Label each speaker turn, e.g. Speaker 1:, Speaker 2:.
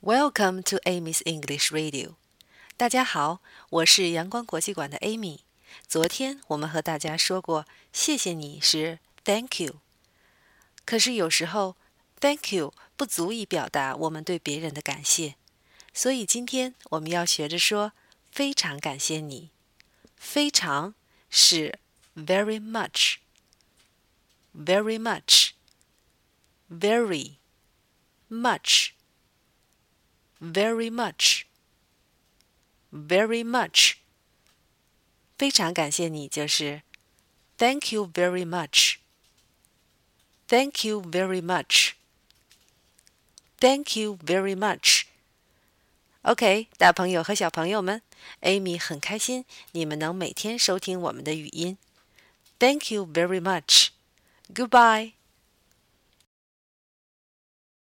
Speaker 1: Welcome to Amy's English Radio。大家好，我是阳光国际馆的 Amy。昨天我们和大家说过，谢谢你是 Thank you。可是有时候 Thank you 不足以表达我们对别人的感谢，所以今天我们要学着说非常感谢你。非常是 very much，very much，very much。Very much, very much。非常感谢你，就是 Thank you very much. Thank you very much. Thank you very much. OK，大朋友和小朋友们，Amy 很开心你们能每天收听我们的语音。Thank you very much. Goodbye.